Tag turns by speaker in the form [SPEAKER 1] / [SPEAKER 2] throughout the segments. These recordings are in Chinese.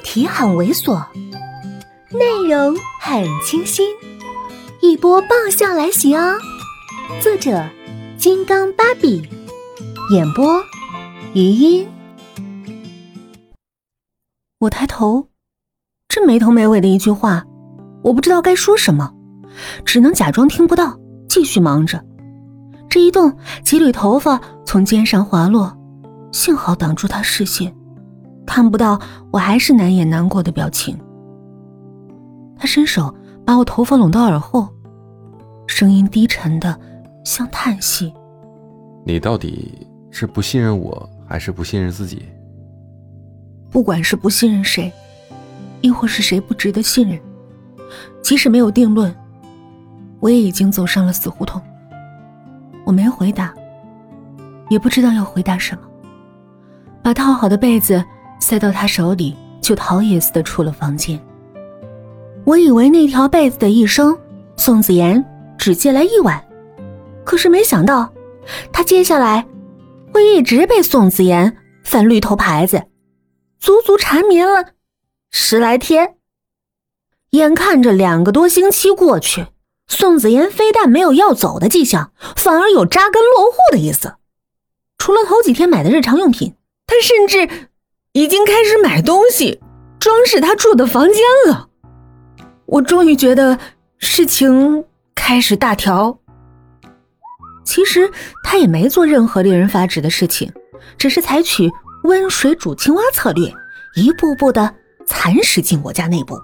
[SPEAKER 1] 题很猥琐，内容很清新，一波爆笑来袭哦！作者：金刚芭比，演播：余音。我抬头，这没头没尾的一句话，我不知道该说什么，只能假装听不到，继续忙着。这一动，几缕头发从肩上滑落，幸好挡住他视线。看不到，我还是难掩难过的表情。他伸手把我头发拢到耳后，声音低沉的像叹息：“
[SPEAKER 2] 你到底是不信任我，还是不信任自己？
[SPEAKER 1] 不管是不信任谁，亦或是谁不值得信任，即使没有定论，我也已经走上了死胡同。”我没回答，也不知道要回答什么，把套好的被子。塞到他手里，就逃也似的出了房间。我以为那条被子的一生，宋子妍只借来一晚，可是没想到，他接下来会一直被宋子妍翻绿头牌子，足足缠绵了十来天。眼看着两个多星期过去，宋子妍非但没有要走的迹象，反而有扎根落户的意思。除了头几天买的日常用品，他甚至……已经开始买东西，装饰他住的房间了。我终于觉得事情开始大条。其实他也没做任何令人发指的事情，只是采取温水煮青蛙策略，一步步的蚕食进我家内部。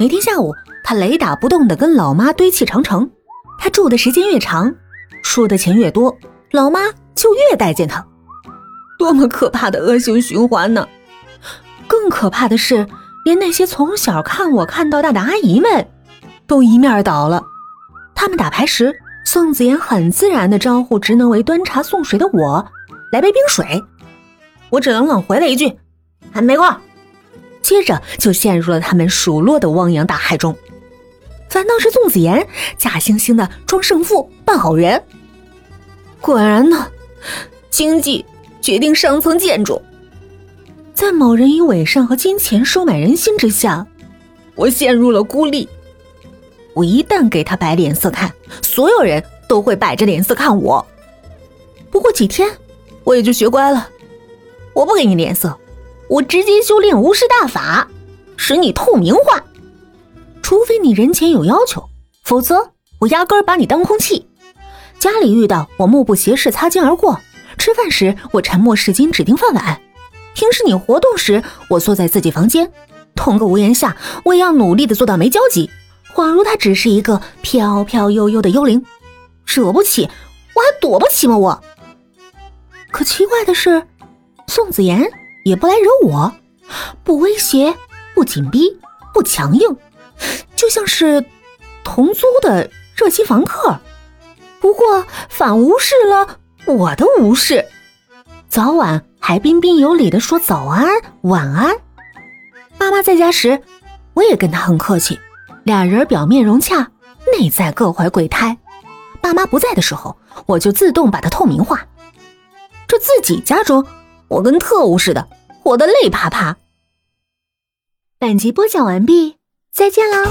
[SPEAKER 1] 每天下午，他雷打不动的跟老妈堆砌长城。他住的时间越长，输的钱越多，老妈就越待见他。多么可怕的恶性循环呢！更可怕的是，连那些从小看我看到大的阿姨们，都一面倒了。他们打牌时，宋子妍很自然的招呼职能为端茶送水的我来杯冰水，我只能冷回了一句“还没过”，接着就陷入了他们数落的汪洋大海中。反倒是宋子妍假惺惺的装胜负扮好人，果然呢，经济。决定上层建筑，在某人以伪善和金钱收买人心之下，我陷入了孤立。我一旦给他摆脸色看，所有人都会摆着脸色看我。不过几天，我也就学乖了。我不给你脸色，我直接修炼无视大法，使你透明化。除非你人前有要求，否则我压根儿把你当空气。家里遇到我，目不斜视，擦肩而过。吃饭时，我沉默是金，指定饭碗；平时你活动时，我缩在自己房间。同个屋檐下，我也要努力的做到没交集，恍如他只是一个飘飘悠悠的幽灵。惹不起，我还躲不起吗？我。可奇怪的是，宋子妍也不来惹我，不威胁，不紧逼，不强硬，就像是同租的热心房客。不过反无视了。我的无视，早晚还彬彬有礼的说早安晚安。妈妈在家时，我也跟她很客气，俩人表面融洽，内在各怀鬼胎。爸妈不在的时候，我就自动把它透明化。这自己家中，我跟特务似的，活得累趴趴。本集播讲完毕，再见喽。